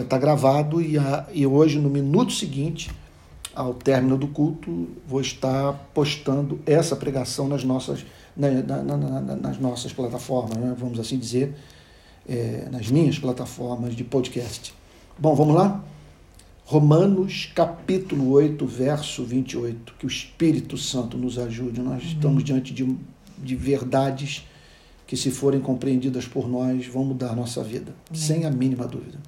vai estar gravado e, a, e hoje, no minuto seguinte, ao término do culto, vou estar postando essa pregação nas nossas, na, na, na, nas nossas plataformas, né? vamos assim dizer, é, nas minhas plataformas de podcast. Bom, vamos lá? Romanos capítulo 8, verso 28. Que o Espírito Santo nos ajude. Nós estamos diante de, de verdades que, se forem compreendidas por nós, vão mudar a nossa vida, Amém. sem a mínima dúvida.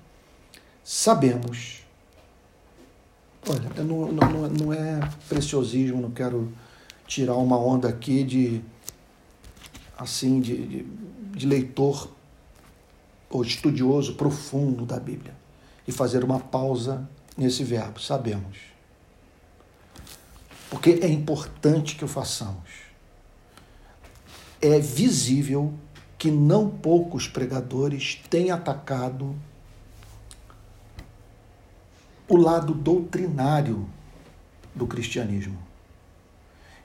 Sabemos. Olha, não, não, não é preciosismo, não quero tirar uma onda aqui de assim de, de, de leitor ou estudioso profundo da Bíblia e fazer uma pausa nesse verbo, sabemos. Porque é importante que o façamos. É visível que não poucos pregadores têm atacado o lado doutrinário do cristianismo.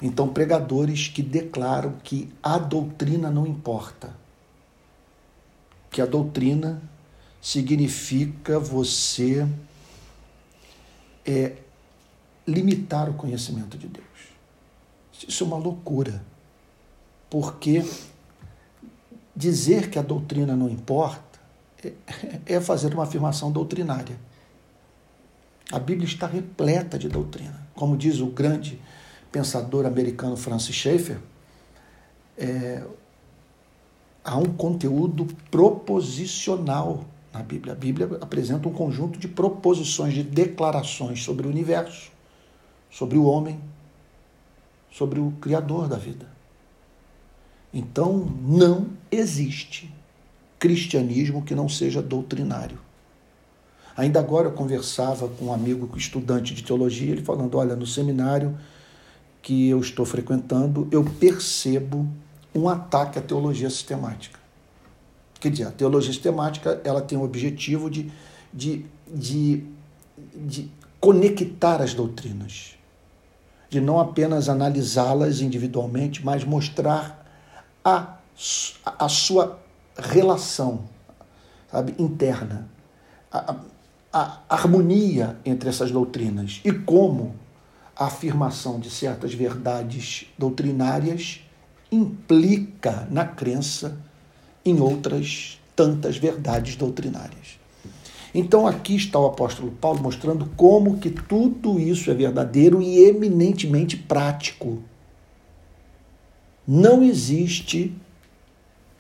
Então, pregadores que declaram que a doutrina não importa, que a doutrina significa você é limitar o conhecimento de Deus. Isso é uma loucura, porque dizer que a doutrina não importa é, é fazer uma afirmação doutrinária. A Bíblia está repleta de doutrina. Como diz o grande pensador americano Francis Schaeffer, é, há um conteúdo proposicional na Bíblia. A Bíblia apresenta um conjunto de proposições, de declarações sobre o universo, sobre o homem, sobre o Criador da vida. Então, não existe cristianismo que não seja doutrinário. Ainda agora eu conversava com um amigo estudante de teologia, ele falando: olha, no seminário que eu estou frequentando, eu percebo um ataque à teologia sistemática. Quer dizer, a teologia sistemática ela tem o objetivo de, de, de, de conectar as doutrinas, de não apenas analisá-las individualmente, mas mostrar a, a sua relação sabe, interna, a, a, a harmonia entre essas doutrinas e como a afirmação de certas verdades doutrinárias implica na crença em outras tantas verdades doutrinárias. Então aqui está o apóstolo Paulo mostrando como que tudo isso é verdadeiro e eminentemente prático. Não existe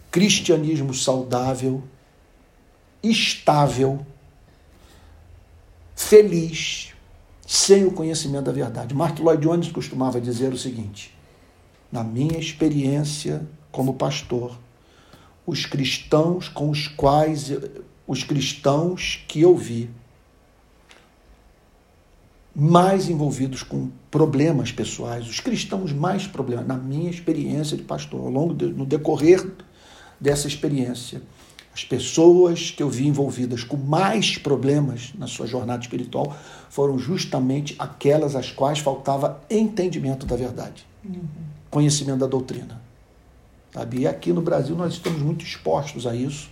cristianismo saudável, estável, feliz, sem o conhecimento da verdade. Martin Lloyd Jones costumava dizer o seguinte: na minha experiência como pastor, os cristãos com os quais os cristãos que eu vi mais envolvidos com problemas pessoais, os cristãos mais problemas, na minha experiência de pastor, ao longo de, no decorrer dessa experiência, as pessoas que eu vi envolvidas com mais problemas na sua jornada espiritual foram justamente aquelas às quais faltava entendimento da verdade, uhum. conhecimento da doutrina. Sabe? E aqui no Brasil nós estamos muito expostos a isso,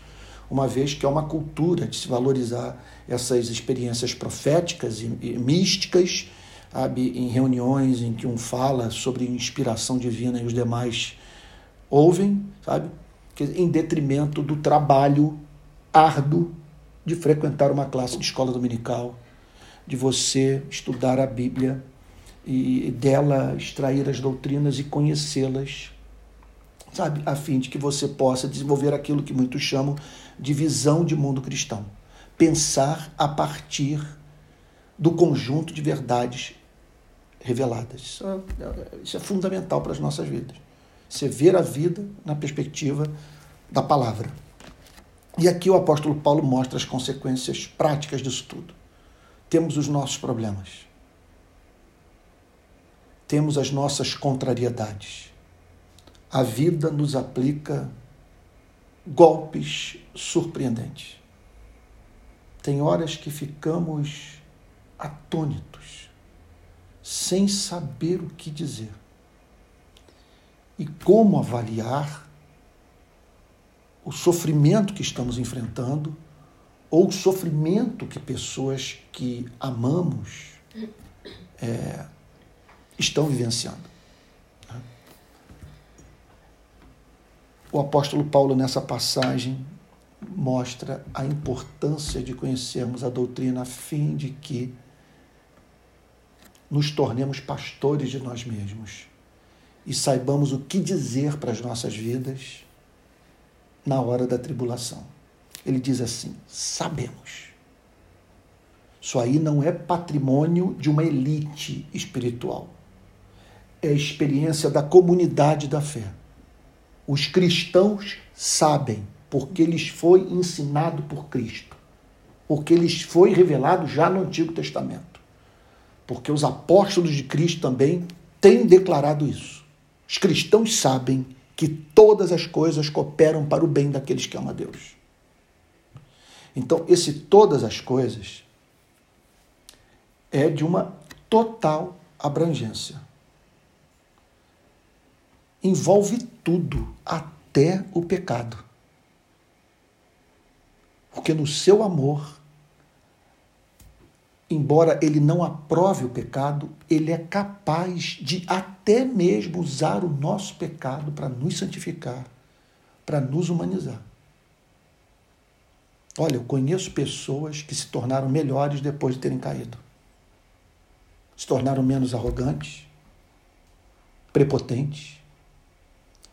uma vez que é uma cultura de se valorizar essas experiências proféticas e, e místicas, sabe? em reuniões em que um fala sobre inspiração divina e os demais ouvem, sabe? Em detrimento do trabalho árduo de frequentar uma classe de escola dominical, de você estudar a Bíblia e dela extrair as doutrinas e conhecê-las sabe? A fim de que você possa desenvolver aquilo que muitos chamam de visão de mundo cristão. Pensar a partir do conjunto de verdades reveladas. Isso é, isso é fundamental para as nossas vidas. Você ver a vida na perspectiva da palavra. E aqui o apóstolo Paulo mostra as consequências práticas disso tudo. Temos os nossos problemas. Temos as nossas contrariedades a vida nos aplica golpes surpreendentes. Tem horas que ficamos atônitos, sem saber o que dizer. E como avaliar o sofrimento que estamos enfrentando ou o sofrimento que pessoas que amamos é, estão vivenciando. Né? O apóstolo Paulo, nessa passagem, mostra a importância de conhecermos a doutrina a fim de que nos tornemos pastores de nós mesmos e saibamos o que dizer para as nossas vidas na hora da tribulação. Ele diz assim: sabemos. Isso aí não é patrimônio de uma elite espiritual. É a experiência da comunidade da fé. Os cristãos sabem, porque lhes foi ensinado por Cristo, porque lhes foi revelado já no Antigo Testamento. Porque os apóstolos de Cristo também têm declarado isso. Os cristãos sabem que todas as coisas cooperam para o bem daqueles que amam a Deus. Então, esse todas as coisas é de uma total abrangência. Envolve tudo, até o pecado. Porque no seu amor, embora ele não aprove o pecado, ele é capaz de até mesmo usar o nosso pecado para nos santificar, para nos humanizar. Olha, eu conheço pessoas que se tornaram melhores depois de terem caído. Se tornaram menos arrogantes, prepotentes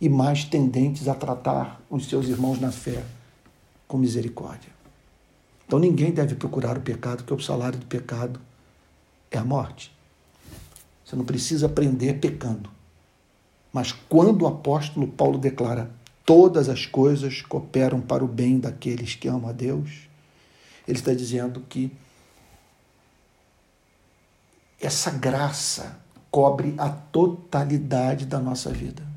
e mais tendentes a tratar os seus irmãos na fé com misericórdia. Então ninguém deve procurar o pecado, porque o salário do pecado é a morte. Você não precisa aprender pecando. Mas quando o apóstolo Paulo declara todas as coisas cooperam para o bem daqueles que amam a Deus, ele está dizendo que essa graça cobre a totalidade da nossa vida.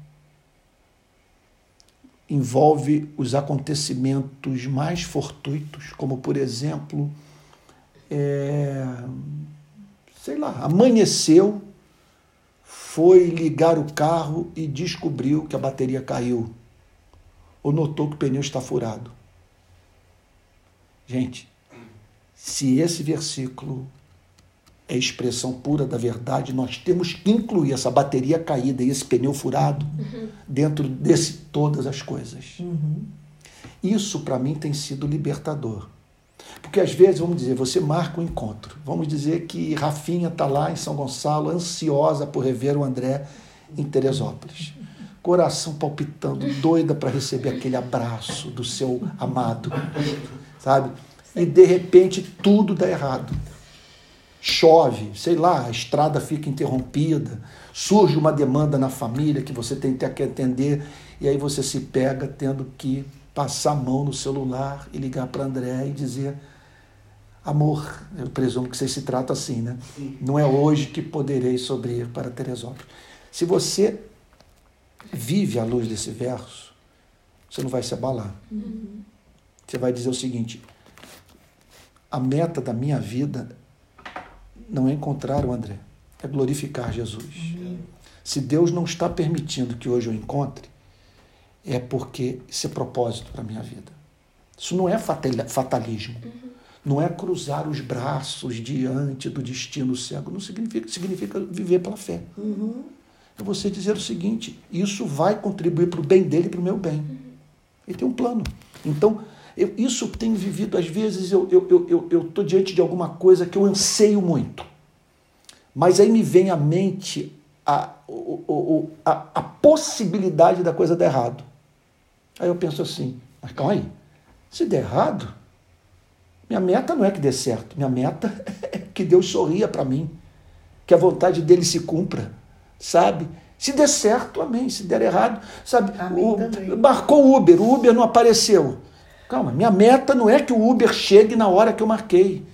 Envolve os acontecimentos mais fortuitos, como por exemplo, é, sei lá, amanheceu, foi ligar o carro e descobriu que a bateria caiu ou notou que o pneu está furado. Gente, se esse versículo é expressão pura da verdade, nós temos que incluir essa bateria caída e esse pneu furado uhum. dentro desse todas as coisas. Uhum. Isso para mim tem sido libertador. Porque às vezes, vamos dizer, você marca um encontro. Vamos dizer que Rafinha está lá em São Gonçalo, ansiosa por rever o André em Teresópolis coração palpitando, doida para receber aquele abraço do seu amado, sabe? E de repente tudo dá errado. Chove, sei lá, a estrada fica interrompida, surge uma demanda na família que você tem que atender, e aí você se pega tendo que passar a mão no celular e ligar para André e dizer: Amor, eu presumo que você se trata assim, né? Não é hoje que poderei sobre para Teresópolis. Se você vive à luz desse verso, você não vai se abalar. Uhum. Você vai dizer o seguinte: a meta da minha vida não é encontrar o André, é glorificar Jesus. Uhum. Se Deus não está permitindo que hoje eu encontre, é porque isso é propósito para a minha vida. Isso não é fatalismo. Uhum. Não é cruzar os braços diante do destino cego. Não significa, significa viver pela fé. Uhum é você dizer o seguinte: isso vai contribuir para o bem dele e para o meu bem. Ele tem um plano. Então, eu, isso tenho vivido, às vezes eu estou eu, eu, eu, eu diante de alguma coisa que eu anseio muito. Mas aí me vem à mente a, o, a, a possibilidade da coisa dar errado. Aí eu penso assim, mas calma aí, se der errado, minha meta não é que dê certo, minha meta é que Deus sorria para mim, que a vontade dele se cumpra sabe? Se der certo, amém. Se der errado, sabe? O, marcou o Uber, o Uber não apareceu. Calma, minha meta não é que o Uber chegue na hora que eu marquei.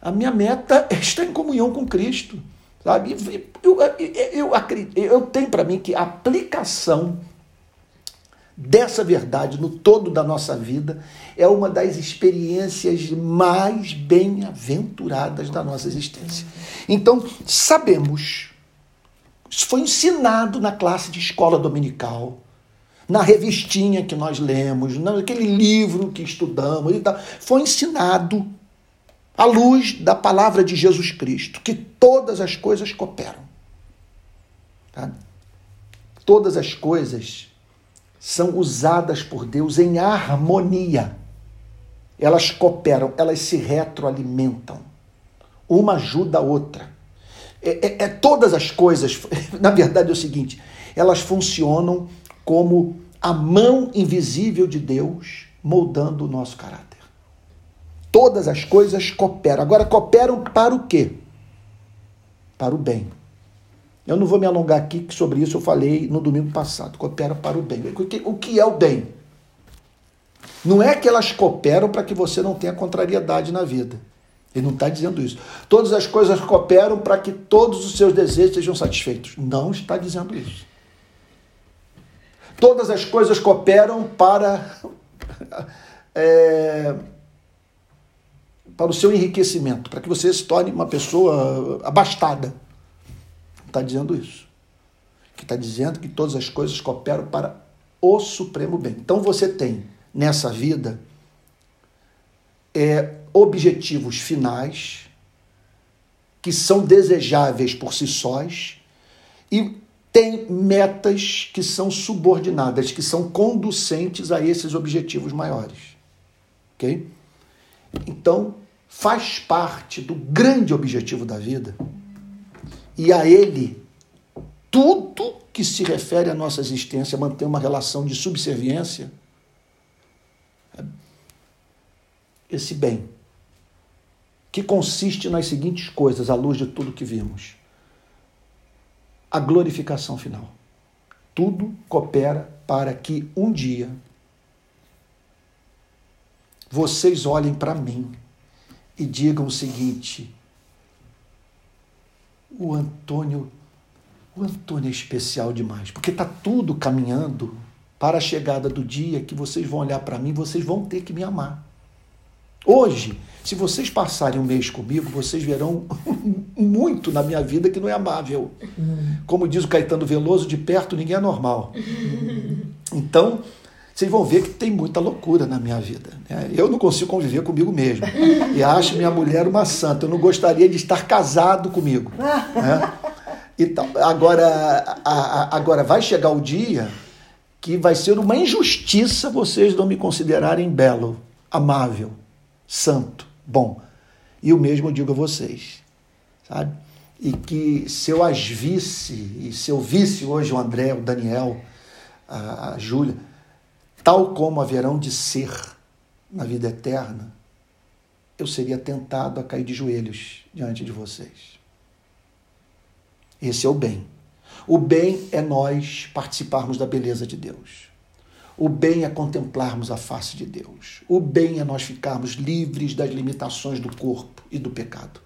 A minha meta é estar em comunhão com Cristo. Sabe? Eu, eu, eu, eu tenho para mim que a aplicação dessa verdade no todo da nossa vida é uma das experiências mais bem-aventuradas da nossa existência. Então, sabemos isso foi ensinado na classe de escola dominical. Na revistinha que nós lemos, naquele livro que estudamos e tal. Foi ensinado à luz da palavra de Jesus Cristo que todas as coisas cooperam. Tá? Todas as coisas são usadas por Deus em harmonia. Elas cooperam, elas se retroalimentam. Uma ajuda a outra. É, é, é, todas as coisas, na verdade é o seguinte, elas funcionam como a mão invisível de Deus moldando o nosso caráter. Todas as coisas cooperam. Agora, cooperam para o quê? Para o bem. Eu não vou me alongar aqui, que sobre isso eu falei no domingo passado. Cooperam para o bem. O que é o bem? Não é que elas cooperam para que você não tenha contrariedade na vida. Ele não está dizendo isso. Todas as coisas cooperam para que todos os seus desejos sejam satisfeitos. Não está dizendo isso. Todas as coisas cooperam para, é, para o seu enriquecimento, para que você se torne uma pessoa abastada. Está dizendo isso. Que está dizendo que todas as coisas cooperam para o supremo bem. Então você tem nessa vida é, objetivos finais que são desejáveis por si sós e tem metas que são subordinadas, que são conducentes a esses objetivos maiores. OK? Então, faz parte do grande objetivo da vida e a ele tudo que se refere à nossa existência manter uma relação de subserviência esse bem, que consiste nas seguintes coisas, à luz de tudo que vimos: a glorificação final. Tudo coopera para que um dia vocês olhem para mim e digam o seguinte: o Antônio, o Antônio é especial demais, porque está tudo caminhando para a chegada do dia que vocês vão olhar para mim, vocês vão ter que me amar. Hoje, se vocês passarem um mês comigo, vocês verão muito na minha vida que não é amável. Como diz o Caetano Veloso, de perto ninguém é normal. Então, vocês vão ver que tem muita loucura na minha vida. Né? Eu não consigo conviver comigo mesmo. E acho minha mulher uma santa. Eu não gostaria de estar casado comigo. Né? Então, agora, agora, vai chegar o dia que vai ser uma injustiça vocês não me considerarem belo, amável santo, bom. E o mesmo eu digo a vocês, sabe? E que se eu as visse, e se eu visse hoje o André, o Daniel, a, a Júlia, tal como haverão de ser na vida eterna, eu seria tentado a cair de joelhos diante de vocês. Esse é o bem. O bem é nós participarmos da beleza de Deus. O bem é contemplarmos a face de Deus. O bem é nós ficarmos livres das limitações do corpo e do pecado.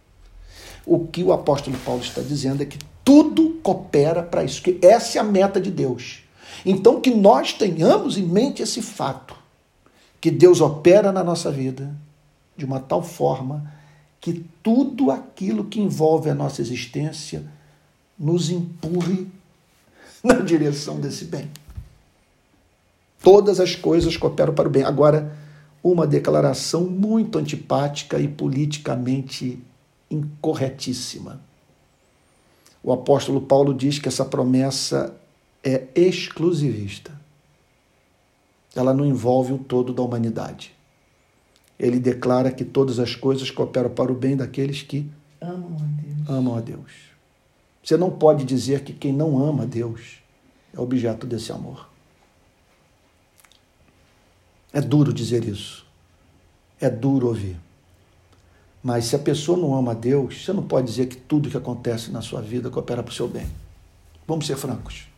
O que o apóstolo Paulo está dizendo é que tudo coopera para isso, que essa é a meta de Deus. Então que nós tenhamos em mente esse fato, que Deus opera na nossa vida de uma tal forma que tudo aquilo que envolve a nossa existência nos empurre na direção desse bem. Todas as coisas cooperam para o bem. Agora, uma declaração muito antipática e politicamente incorretíssima. O apóstolo Paulo diz que essa promessa é exclusivista. Ela não envolve o todo da humanidade. Ele declara que todas as coisas cooperam para o bem daqueles que amam a Deus. Amam a Deus. Você não pode dizer que quem não ama a Deus é objeto desse amor. É duro dizer isso. É duro ouvir. Mas se a pessoa não ama a Deus, você não pode dizer que tudo que acontece na sua vida coopera para o seu bem. Vamos ser francos.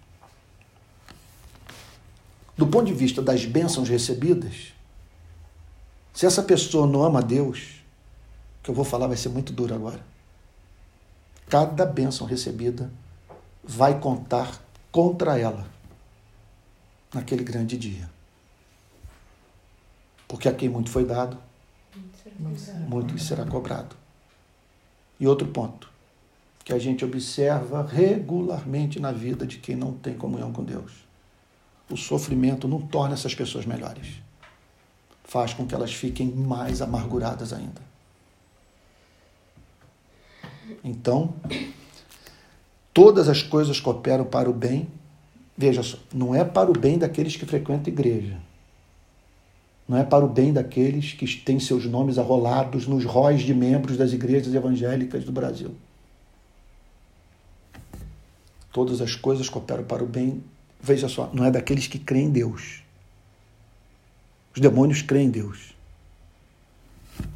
Do ponto de vista das bênçãos recebidas, se essa pessoa não ama a Deus, o que eu vou falar vai ser muito duro agora. Cada bênção recebida vai contar contra ela naquele grande dia. Porque a quem muito foi dado, muito será cobrado. E outro ponto, que a gente observa regularmente na vida de quem não tem comunhão com Deus. o sofrimento não torna essas pessoas melhores. Faz com que elas fiquem mais amarguradas ainda. Então, todas as coisas cooperam para o bem. Veja só, não é para o bem daqueles que frequentam a igreja. Não é para o bem daqueles que têm seus nomes arrolados nos róis de membros das igrejas evangélicas do Brasil. Todas as coisas cooperam para o bem. Veja só, não é daqueles que creem em Deus. Os demônios creem em Deus.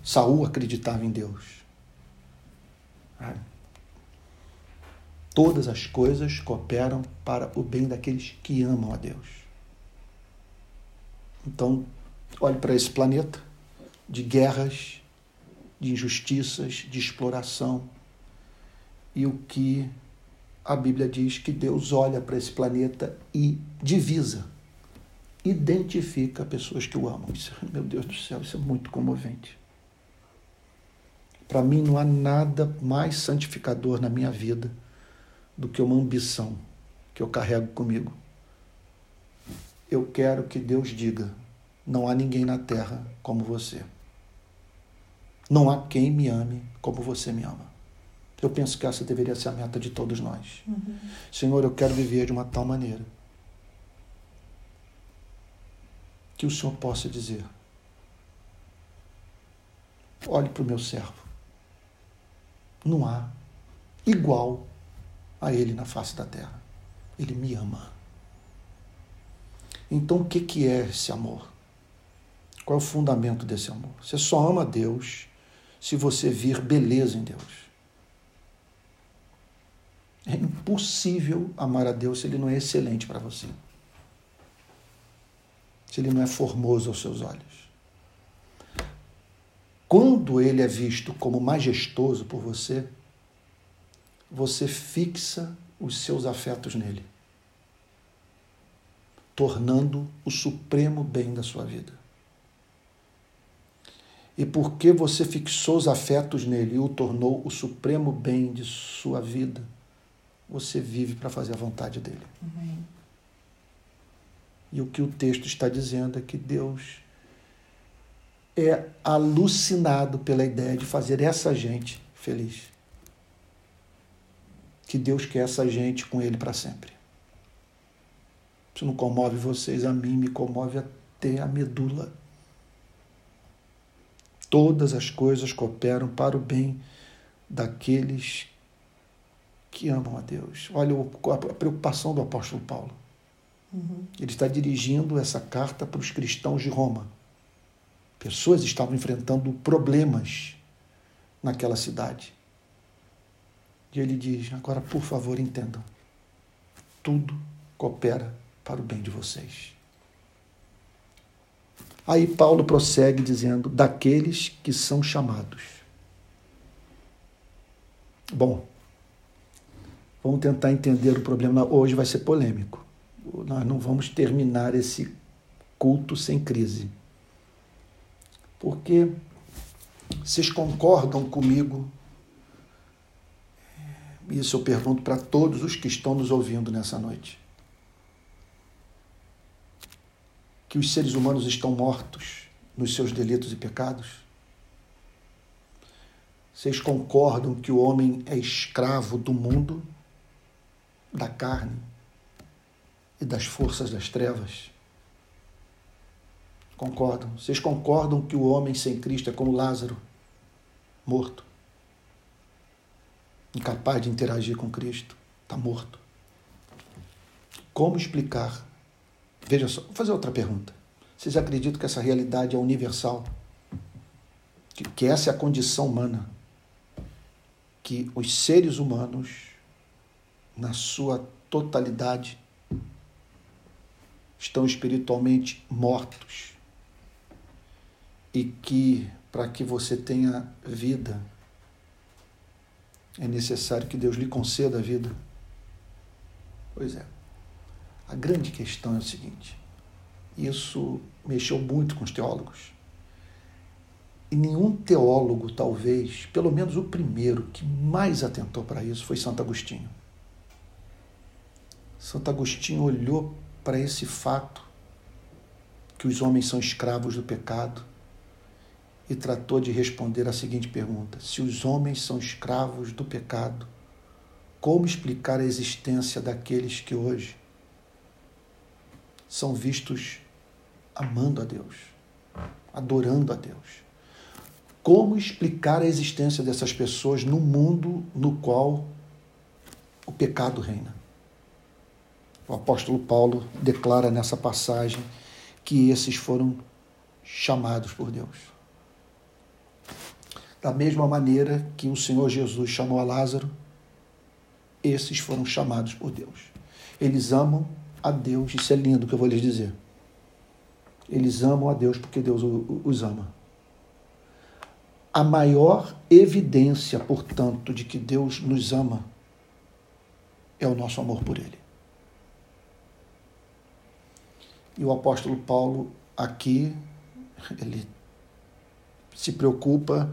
Saul acreditava em Deus. Todas as coisas cooperam para o bem daqueles que amam a Deus. Então, olhe para esse planeta de guerras, de injustiças, de exploração. E o que a Bíblia diz que Deus olha para esse planeta e divisa, identifica pessoas que o amam. Isso, meu Deus do céu, isso é muito comovente. Para mim não há nada mais santificador na minha vida do que uma ambição que eu carrego comigo. Eu quero que Deus diga: não há ninguém na terra como você. Não há quem me ame como você me ama. Eu penso que essa deveria ser a meta de todos nós. Uhum. Senhor, eu quero viver de uma tal maneira que o Senhor possa dizer: olhe para o meu servo não há igual a Ele na face da terra. Ele me ama. Então, o que, que é esse amor? Qual é o fundamento desse amor? Você só ama Deus se você vir beleza em Deus. É impossível amar a Deus se Ele não é excelente para você. Se Ele não é formoso aos seus olhos. Quando ele é visto como majestoso por você, você fixa os seus afetos nele, tornando o supremo bem da sua vida. E porque você fixou os afetos nele e o tornou o supremo bem de sua vida, você vive para fazer a vontade dele. Uhum. E o que o texto está dizendo é que Deus é alucinado pela ideia de fazer essa gente feliz. Que Deus quer essa gente com Ele para sempre. Isso não comove vocês, a mim me comove até a medula. Todas as coisas cooperam para o bem daqueles que amam a Deus. Olha a preocupação do apóstolo Paulo. Uhum. Ele está dirigindo essa carta para os cristãos de Roma Pessoas estavam enfrentando problemas naquela cidade. E ele diz: agora, por favor, entendam. Tudo coopera para o bem de vocês. Aí Paulo prossegue dizendo: daqueles que são chamados. Bom, vamos tentar entender o problema. Hoje vai ser polêmico. Nós não vamos terminar esse culto sem crise porque vocês concordam comigo? Isso eu pergunto para todos os que estão nos ouvindo nessa noite. Que os seres humanos estão mortos nos seus delitos e pecados? Vocês concordam que o homem é escravo do mundo, da carne e das forças das trevas? Concordam. Vocês concordam que o homem sem Cristo é como Lázaro, morto, incapaz de interagir com Cristo, está morto. Como explicar? Veja só, vou fazer outra pergunta. Vocês acreditam que essa realidade é universal? Que, que essa é a condição humana? Que os seres humanos, na sua totalidade, estão espiritualmente mortos e que para que você tenha vida é necessário que Deus lhe conceda a vida. Pois é. A grande questão é o seguinte: isso mexeu muito com os teólogos. E nenhum teólogo, talvez, pelo menos o primeiro que mais atentou para isso, foi Santo Agostinho. Santo Agostinho olhou para esse fato que os homens são escravos do pecado e tratou de responder a seguinte pergunta: Se os homens são escravos do pecado, como explicar a existência daqueles que hoje são vistos amando a Deus, adorando a Deus? Como explicar a existência dessas pessoas no mundo no qual o pecado reina? O apóstolo Paulo declara nessa passagem que esses foram chamados por Deus. Da mesma maneira que o Senhor Jesus chamou a Lázaro, esses foram chamados por Deus. Eles amam a Deus, isso é lindo que eu vou lhes dizer. Eles amam a Deus porque Deus os ama. A maior evidência, portanto, de que Deus nos ama é o nosso amor por Ele. E o apóstolo Paulo, aqui, ele se preocupa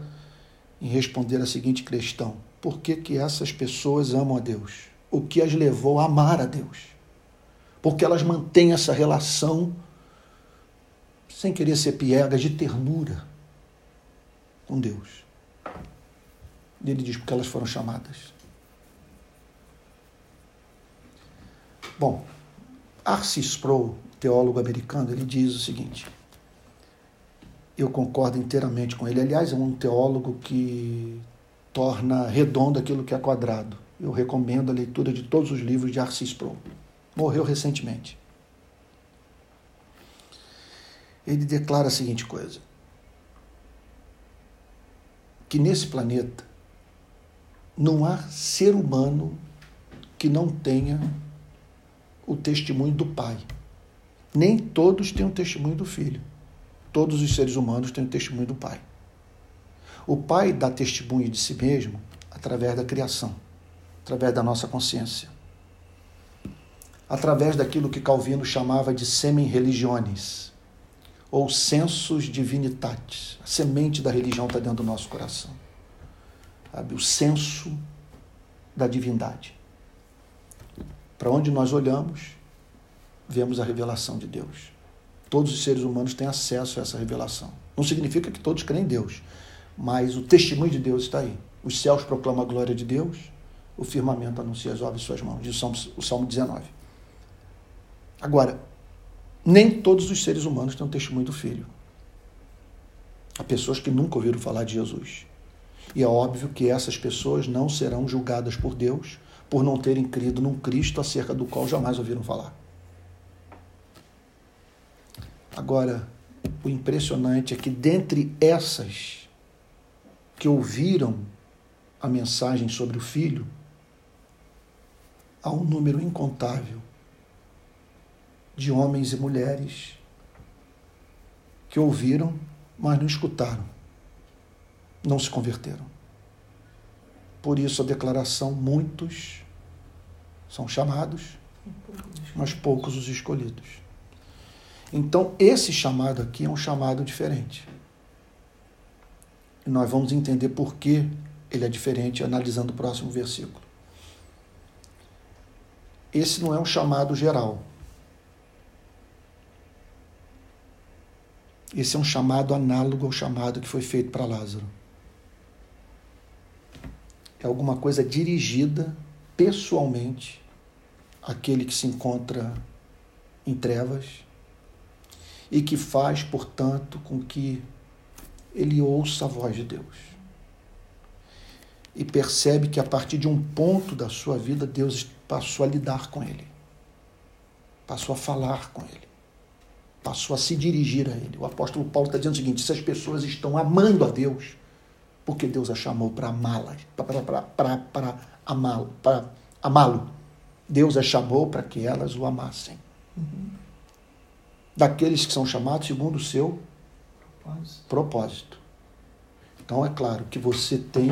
em responder a seguinte questão: por que, que essas pessoas amam a Deus? O que as levou a amar a Deus? Porque elas mantêm essa relação, sem querer ser piegas, de ternura com Deus. E ele diz porque elas foram chamadas. Bom, Arcis Sproul, teólogo americano, ele diz o seguinte: eu concordo inteiramente com ele. Aliás, é um teólogo que torna redondo aquilo que é quadrado. Eu recomendo a leitura de todos os livros de Arcis Pro. Morreu recentemente. Ele declara a seguinte coisa: que nesse planeta não há ser humano que não tenha o testemunho do Pai. Nem todos têm o testemunho do Filho. Todos os seres humanos têm o testemunho do Pai. O Pai dá testemunho de si mesmo através da criação, através da nossa consciência, através daquilo que Calvino chamava de semen religiones, ou sensus divinitatis. A semente da religião está dentro do nosso coração. Sabe? O senso da divindade. Para onde nós olhamos, vemos a revelação de Deus. Todos os seres humanos têm acesso a essa revelação. Não significa que todos creem em Deus, mas o testemunho de Deus está aí. Os céus proclamam a glória de Deus, o firmamento anuncia as obras de suas mãos, diz o Salmo, o Salmo 19. Agora, nem todos os seres humanos têm o testemunho do Filho. Há pessoas que nunca ouviram falar de Jesus. E é óbvio que essas pessoas não serão julgadas por Deus por não terem crido num Cristo acerca do qual jamais ouviram falar. Agora, o impressionante é que dentre essas que ouviram a mensagem sobre o filho, há um número incontável de homens e mulheres que ouviram, mas não escutaram, não se converteram. Por isso a declaração: muitos são chamados, mas poucos os escolhidos. Então, esse chamado aqui é um chamado diferente. E nós vamos entender por que ele é diferente analisando o próximo versículo. Esse não é um chamado geral. Esse é um chamado análogo ao chamado que foi feito para Lázaro. É alguma coisa dirigida pessoalmente àquele que se encontra em trevas e que faz, portanto, com que ele ouça a voz de Deus. E percebe que a partir de um ponto da sua vida, Deus passou a lidar com ele, passou a falar com ele, passou a se dirigir a ele. O apóstolo Paulo está dizendo o seguinte: se as pessoas estão amando a Deus, porque Deus a chamou para amá-las, para amá-lo, para amá-lo. Deus a chamou para que elas o amassem. Uhum daqueles que são chamados segundo o seu propósito. propósito. Então é claro que você tem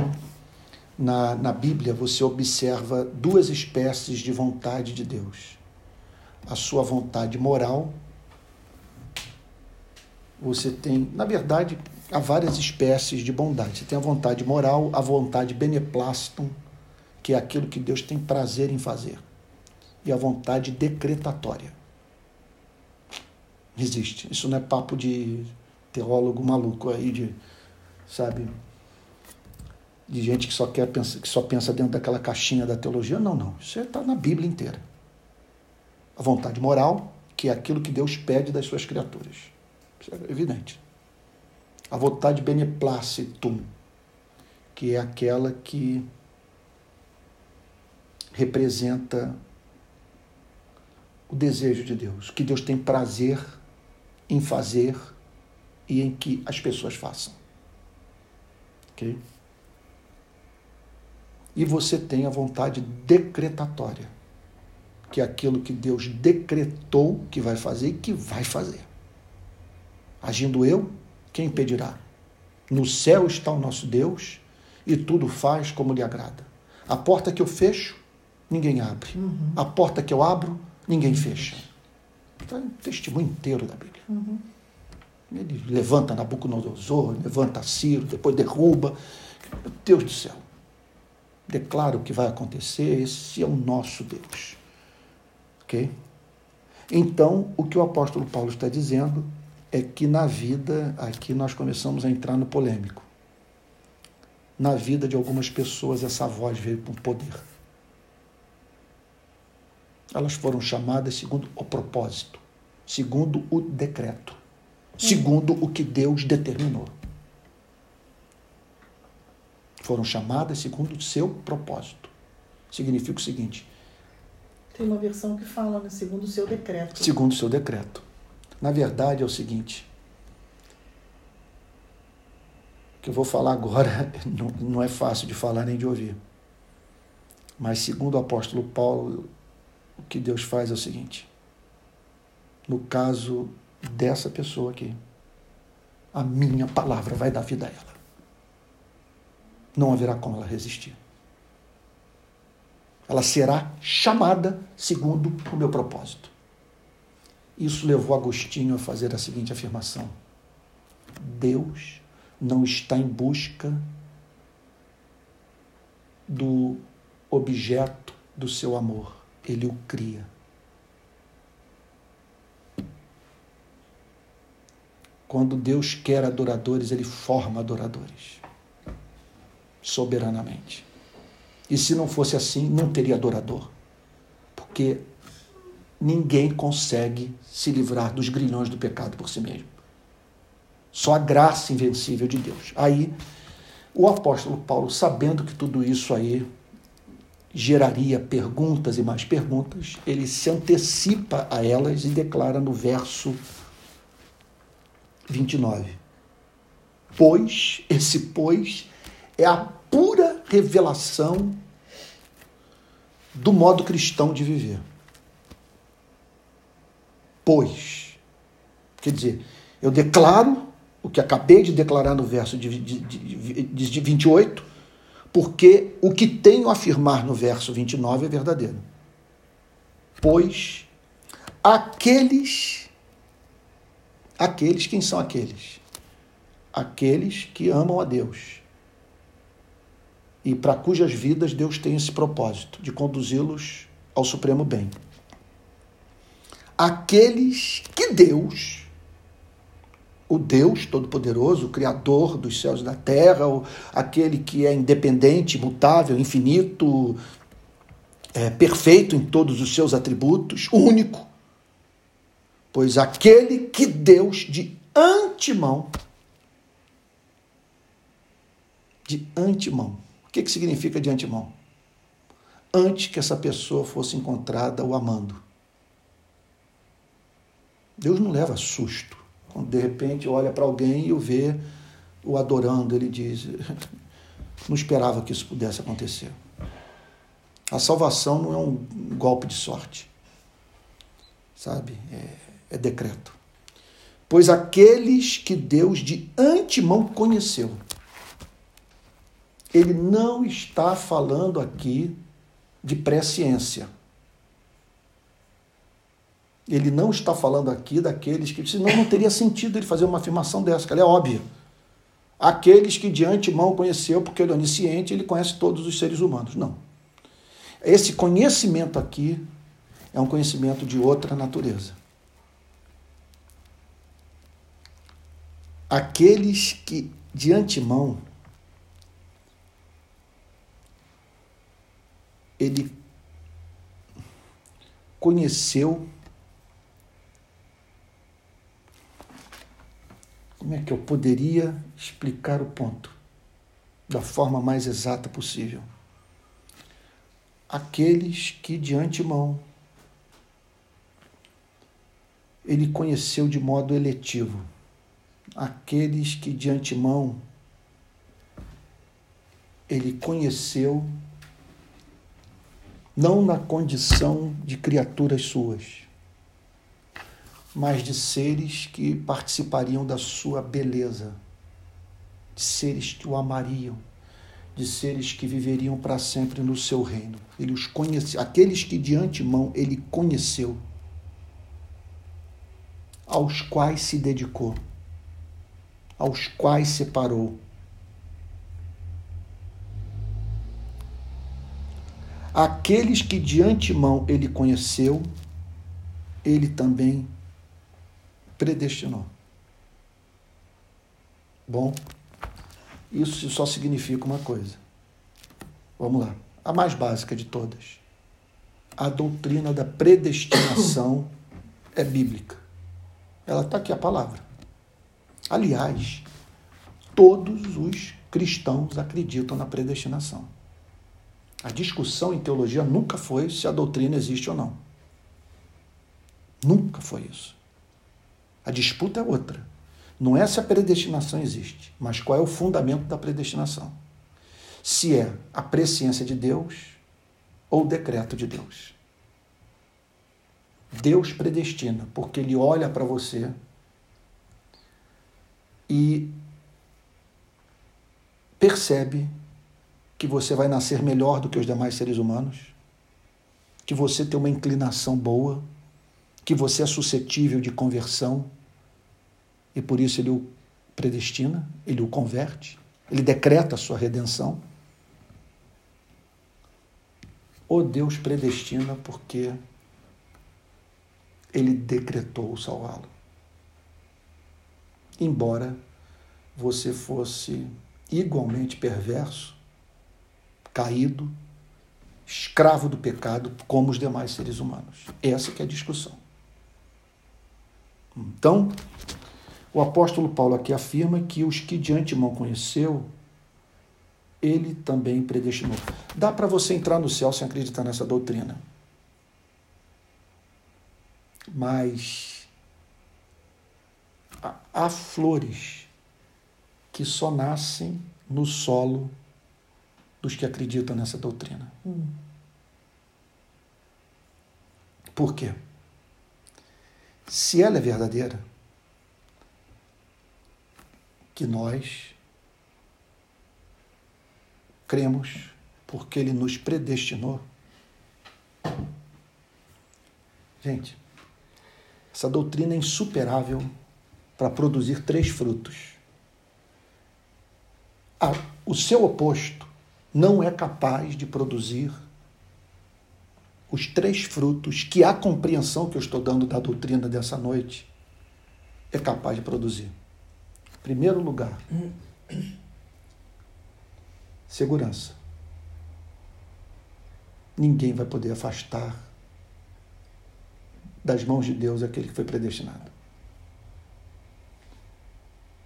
na, na Bíblia, você observa duas espécies de vontade de Deus. A sua vontade moral. Você tem, na verdade, há várias espécies de bondade. Você tem a vontade moral, a vontade beneplácitum, que é aquilo que Deus tem prazer em fazer, e a vontade decretatória Existe. Isso não é papo de teólogo maluco aí, de, sabe, de gente que só quer pensar, que só pensa dentro daquela caixinha da teologia. Não, não. Isso está na Bíblia inteira. A vontade moral, que é aquilo que Deus pede das suas criaturas. Isso é evidente. A vontade beneplacitum, que é aquela que representa o desejo de Deus, que Deus tem prazer em fazer e em que as pessoas façam. Ok? E você tem a vontade decretatória, que é aquilo que Deus decretou que vai fazer e que vai fazer. Agindo eu, quem impedirá? No céu está o nosso Deus e tudo faz como lhe agrada. A porta que eu fecho, ninguém abre. Uhum. A porta que eu abro, ninguém fecha. Está um testemunho inteiro da Bíblia. Uhum. Ele levanta Nabucodonosor, levanta Ciro, depois derruba. Meu Deus do céu. Declara o que vai acontecer, esse é o nosso Deus. Ok? Então, o que o apóstolo Paulo está dizendo é que na vida, aqui nós começamos a entrar no polêmico. Na vida de algumas pessoas, essa voz veio com poder. Elas foram chamadas segundo o propósito, segundo o decreto, segundo o que Deus determinou. Foram chamadas segundo o seu propósito. Significa o seguinte: tem uma versão que fala, né? segundo o seu decreto. Segundo o seu decreto. Na verdade, é o seguinte: o que eu vou falar agora não, não é fácil de falar nem de ouvir. Mas, segundo o apóstolo Paulo, o que Deus faz é o seguinte: no caso dessa pessoa aqui, a minha palavra vai dar vida a ela. Não haverá como ela resistir. Ela será chamada segundo o meu propósito. Isso levou Agostinho a fazer a seguinte afirmação: Deus não está em busca do objeto do seu amor, ele o cria. Quando Deus quer adoradores, ele forma adoradores soberanamente. E se não fosse assim, não teria adorador. Porque ninguém consegue se livrar dos grilhões do pecado por si mesmo. Só a graça invencível de Deus. Aí, o apóstolo Paulo, sabendo que tudo isso aí geraria perguntas e mais perguntas, ele se antecipa a elas e declara no verso 29. Pois, esse pois é a pura revelação do modo cristão de viver pois. Quer dizer, eu declaro o que acabei de declarar no verso de, de, de, de 28, porque o que tenho a afirmar no verso 29 é verdadeiro. Pois aqueles, aqueles, quem são aqueles? Aqueles que amam a Deus e para cujas vidas Deus tem esse propósito de conduzi-los ao supremo bem aqueles que Deus, o Deus Todo-Poderoso, o Criador dos céus e da terra, aquele que é independente, imutável, infinito, é, perfeito em todos os seus atributos, único. Pois aquele que Deus de antemão, de antemão, o que, que significa de antemão? Antes que essa pessoa fosse encontrada o amando Deus não leva susto. Quando de repente olha para alguém e o vê o adorando, ele diz: Não esperava que isso pudesse acontecer. A salvação não é um golpe de sorte, sabe? É, é decreto. Pois aqueles que Deus de antemão conheceu, ele não está falando aqui de presciência. Ele não está falando aqui daqueles que. Senão não teria sentido ele fazer uma afirmação dessa, que ela é óbvia. Aqueles que de antemão conheceu, porque ele é onisciente, ele conhece todos os seres humanos. Não. Esse conhecimento aqui é um conhecimento de outra natureza. aqueles que de antemão ele conheceu como é que eu poderia explicar o ponto da forma mais exata possível? Aqueles que de antemão ele conheceu de modo eletivo, aqueles que de antemão ele conheceu não na condição de criaturas suas, mas de seres que participariam da sua beleza, de seres que o amariam, de seres que viveriam para sempre no seu reino. Ele os conheceu, aqueles que de antemão ele conheceu, aos quais se dedicou, aos quais separou Aqueles que de antemão ele conheceu, ele também predestinou. Bom, isso só significa uma coisa. Vamos lá. A mais básica de todas. A doutrina da predestinação é bíblica. Ela está aqui a palavra. Aliás, todos os cristãos acreditam na predestinação. A discussão em teologia nunca foi se a doutrina existe ou não. Nunca foi isso. A disputa é outra. Não é se a predestinação existe, mas qual é o fundamento da predestinação. Se é a presciência de Deus ou o decreto de Deus. Deus predestina, porque Ele olha para você e percebe que você vai nascer melhor do que os demais seres humanos, que você tem uma inclinação boa, que você é suscetível de conversão e por isso ele o predestina, ele o converte, ele decreta a sua redenção. Ou Deus predestina porque ele decretou salvá-lo. Embora você fosse igualmente perverso, caído, escravo do pecado, como os demais seres humanos. Essa que é a discussão. Então, o apóstolo Paulo aqui afirma que os que de antemão conheceu, ele também predestinou. Dá para você entrar no céu sem acreditar nessa doutrina. Mas há flores que só nascem no solo dos que acreditam nessa doutrina. Hum. Por quê? Se ela é verdadeira, que nós cremos porque ele nos predestinou. Gente, essa doutrina é insuperável para produzir três frutos. O seu oposto não é capaz de produzir os três frutos que a compreensão que eu estou dando da doutrina dessa noite é capaz de produzir. Primeiro lugar, segurança. Ninguém vai poder afastar das mãos de Deus aquele que foi predestinado.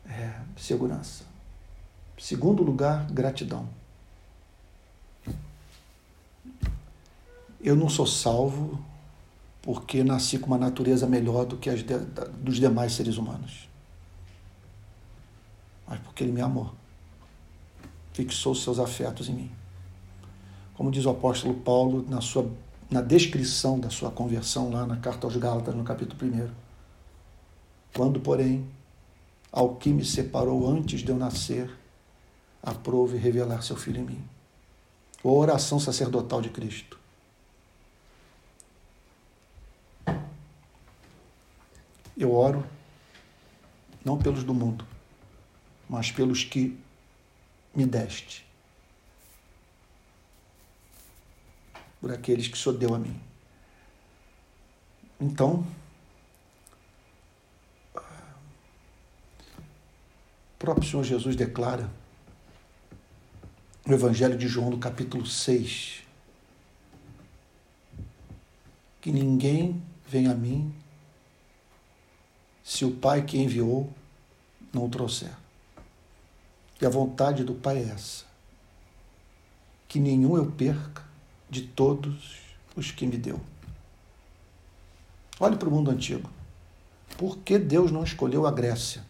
É, segurança. Segundo lugar, gratidão. Eu não sou salvo porque nasci com uma natureza melhor do que as de, dos demais seres humanos. Mas porque Ele me amou. Fixou seus afetos em mim. Como diz o apóstolo Paulo na, sua, na descrição da sua conversão lá na carta aos Gálatas, no capítulo 1. Quando, porém, ao que me separou antes de eu nascer, aprove revelar seu Filho em mim. A oração sacerdotal de Cristo Eu oro não pelos do mundo, mas pelos que me deste. Por aqueles que só deu a mim. Então, próprio Senhor Jesus declara no Evangelho de João, no capítulo 6, que ninguém vem a mim se o Pai que enviou não o trouxer. E a vontade do Pai é essa: que nenhum eu perca de todos os que me deu. Olhe para o mundo antigo. Por que Deus não escolheu a Grécia,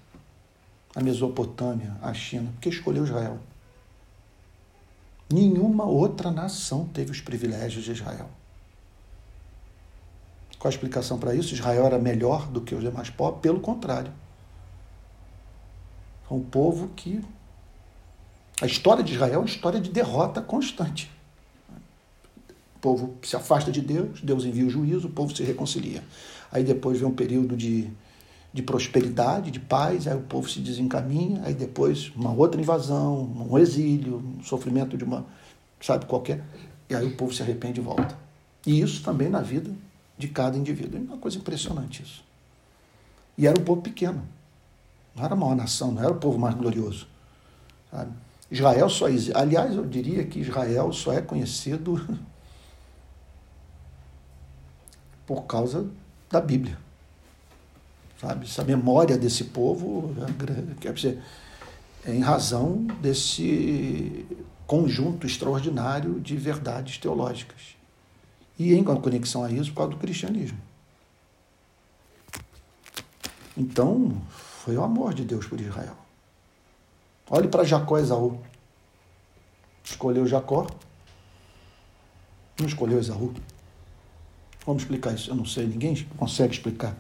a Mesopotâmia, a China? Porque escolheu Israel. Nenhuma outra nação teve os privilégios de Israel. Qual a explicação para isso? Israel era melhor do que os demais povos? Pelo contrário. É um povo que. A história de Israel é uma história de derrota constante. O povo se afasta de Deus, Deus envia o juízo, o povo se reconcilia. Aí depois vem um período de de prosperidade, de paz, aí o povo se desencaminha, aí depois uma outra invasão, um exílio, um sofrimento de uma, sabe, qualquer, e aí o povo se arrepende e volta. E isso também na vida de cada indivíduo. É uma coisa impressionante isso. E era um povo pequeno. Não era a maior nação, não era o povo mais glorioso. Sabe? Israel só existe. Aliás, eu diria que Israel só é conhecido por causa da Bíblia sabe? Essa memória desse povo, é quer dizer, é em razão desse conjunto extraordinário de verdades teológicas. E em conexão a isso, por causa do cristianismo. Então, foi o amor de Deus por Israel. Olhe para Jacó e Esaú. Escolheu Jacó, não escolheu Esaú. Vamos explicar isso? Eu não sei, ninguém consegue explicar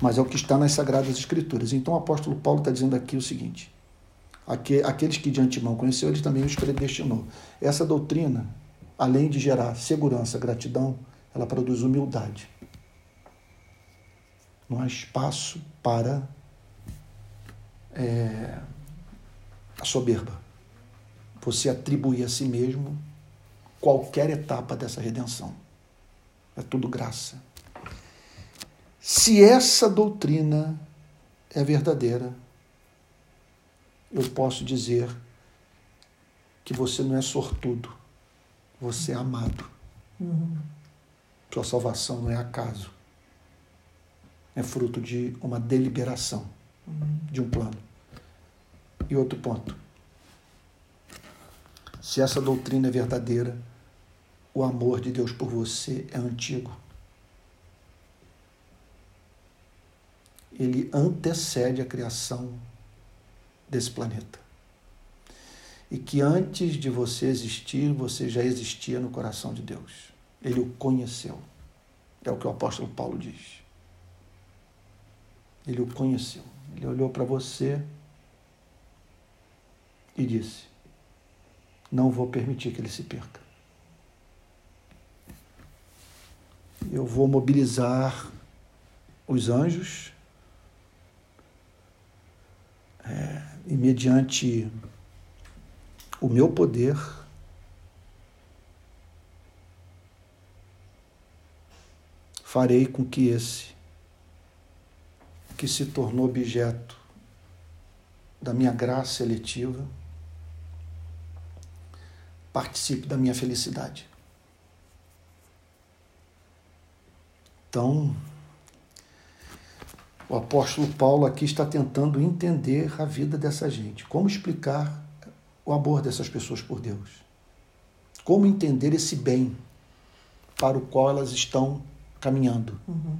mas é o que está nas Sagradas Escrituras. Então o apóstolo Paulo está dizendo aqui o seguinte: aqueles que de antemão conheceu, ele também os predestinou. Essa doutrina, além de gerar segurança, gratidão, ela produz humildade. Não há espaço para é, a soberba. Você atribuir a si mesmo qualquer etapa dessa redenção. É tudo graça. Se essa doutrina é verdadeira, eu posso dizer que você não é sortudo, você é amado. Uhum. Sua salvação não é acaso, é fruto de uma deliberação, uhum. de um plano. E outro ponto: se essa doutrina é verdadeira, o amor de Deus por você é antigo. ele antecede a criação desse planeta. E que antes de você existir, você já existia no coração de Deus. Ele o conheceu. É o que o apóstolo Paulo diz. Ele o conheceu. Ele olhou para você e disse: Não vou permitir que ele se perca. Eu vou mobilizar os anjos é, e mediante o meu poder, farei com que esse, que se tornou objeto da minha graça eletiva, participe da minha felicidade. Então, o apóstolo Paulo aqui está tentando entender a vida dessa gente. Como explicar o amor dessas pessoas por Deus? Como entender esse bem para o qual elas estão caminhando? Uhum.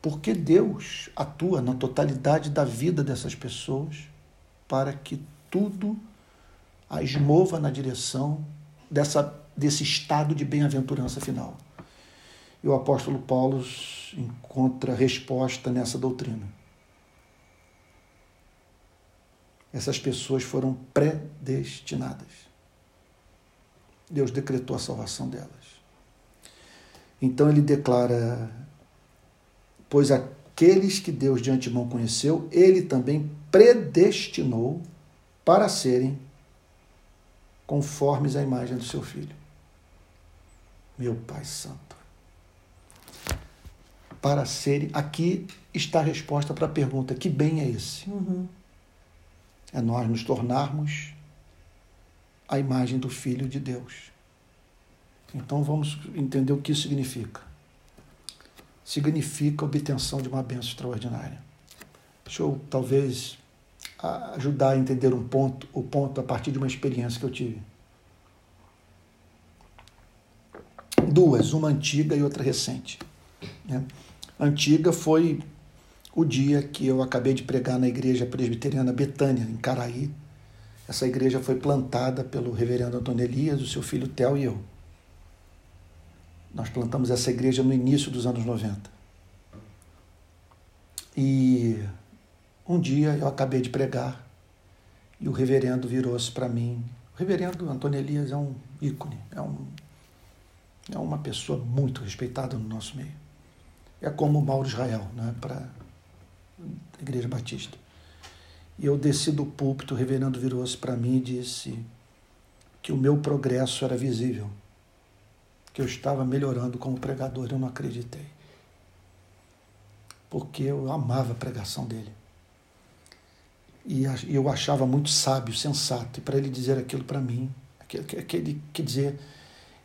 Porque Deus atua na totalidade da vida dessas pessoas para que tudo as mova na direção dessa, desse estado de bem-aventurança final. E o apóstolo Paulo encontra resposta nessa doutrina. Essas pessoas foram predestinadas. Deus decretou a salvação delas. Então ele declara: Pois aqueles que Deus de antemão conheceu, ele também predestinou para serem conformes à imagem do seu filho. Meu Pai Santo para serem. Aqui está a resposta para a pergunta: que bem é esse? Uhum. é nós nos tornarmos a imagem do Filho de Deus. Então vamos entender o que isso significa. Significa obtenção de uma bênção extraordinária. Deixa eu talvez ajudar a entender um ponto, o ponto a partir de uma experiência que eu tive. Duas, uma antiga e outra recente. Né? Antiga foi o dia que eu acabei de pregar na igreja presbiteriana Betânia, em Caraí. Essa igreja foi plantada pelo reverendo Antônio Elias, o seu filho Theo e eu. Nós plantamos essa igreja no início dos anos 90. E um dia eu acabei de pregar e o reverendo virou-se para mim. O reverendo Antônio Elias é um ícone, é, um, é uma pessoa muito respeitada no nosso meio. É como o Mauro Israel, né, para a Igreja Batista. E eu desci do púlpito, o reverendo virou-se para mim e disse que o meu progresso era visível que eu estava melhorando como pregador, eu não acreditei. Porque eu amava a pregação dele. E eu achava muito sábio, sensato. E para ele dizer aquilo para mim, aquele, quer dizer,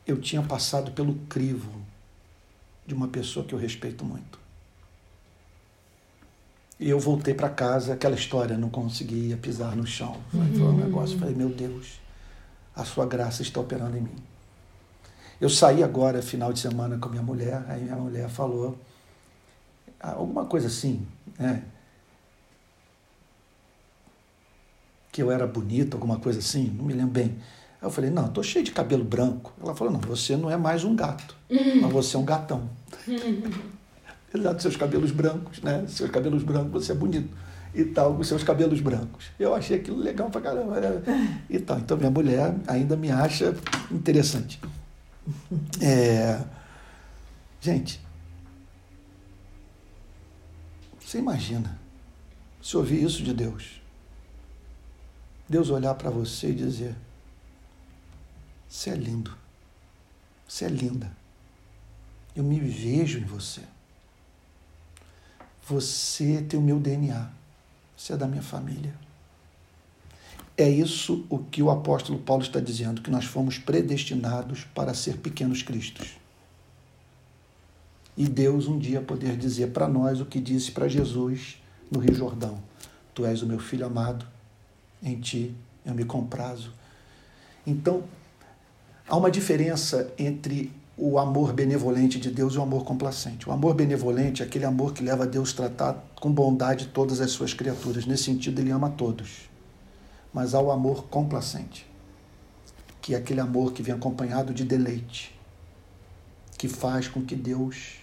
eu tinha passado pelo crivo de uma pessoa que eu respeito muito. E eu voltei para casa, aquela história, não conseguia pisar no chão. Foi, foi um negócio, falei, meu Deus, a sua graça está operando em mim. Eu saí agora, final de semana, com a minha mulher, aí minha mulher falou alguma coisa assim, né? Que eu era bonito, alguma coisa assim, não me lembro bem. Aí eu falei, não, estou cheio de cabelo branco. Ela falou, não, você não é mais um gato, mas você é um gatão. Apesar dos seus cabelos brancos, né? Seus cabelos brancos, você é bonito e tal, com seus cabelos brancos. Eu achei aquilo legal pra caramba. Né? E tal. Então minha mulher ainda me acha interessante. É... Gente, você imagina se ouvir isso de Deus? Deus olhar para você e dizer: Você é lindo, você é linda, eu me vejo em você. Você tem o meu DNA, você é da minha família. É isso o que o apóstolo Paulo está dizendo, que nós fomos predestinados para ser pequenos cristos. E Deus um dia poder dizer para nós o que disse para Jesus no Rio Jordão: Tu és o meu filho amado, em ti eu me comprazo. Então, há uma diferença entre o amor benevolente de Deus e o amor complacente. O amor benevolente é aquele amor que leva a Deus a tratar com bondade todas as suas criaturas. Nesse sentido, ele ama todos mas há o amor complacente, que é aquele amor que vem acompanhado de deleite, que faz com que Deus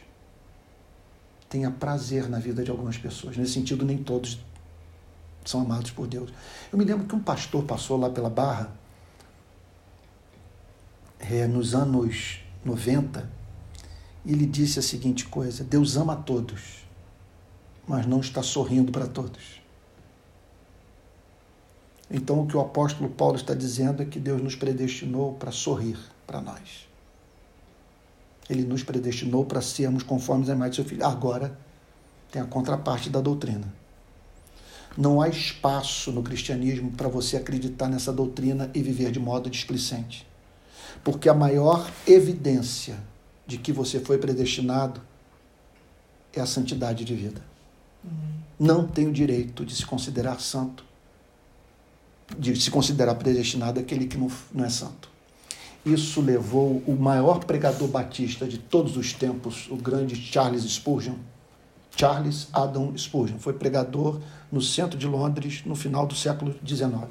tenha prazer na vida de algumas pessoas. Nesse sentido, nem todos são amados por Deus. Eu me lembro que um pastor passou lá pela Barra, é, nos anos 90, e ele disse a seguinte coisa: Deus ama a todos, mas não está sorrindo para todos. Então, o que o apóstolo Paulo está dizendo é que Deus nos predestinou para sorrir para nós. Ele nos predestinou para sermos conformes a imagem de seu filho. Agora, tem a contraparte da doutrina. Não há espaço no cristianismo para você acreditar nessa doutrina e viver de modo displicente. Porque a maior evidência de que você foi predestinado é a santidade de vida. Uhum. Não tem o direito de se considerar santo de se considerar predestinado aquele que não, não é santo. Isso levou o maior pregador batista de todos os tempos, o grande Charles Spurgeon. Charles Adam Spurgeon foi pregador no centro de Londres no final do século XIX.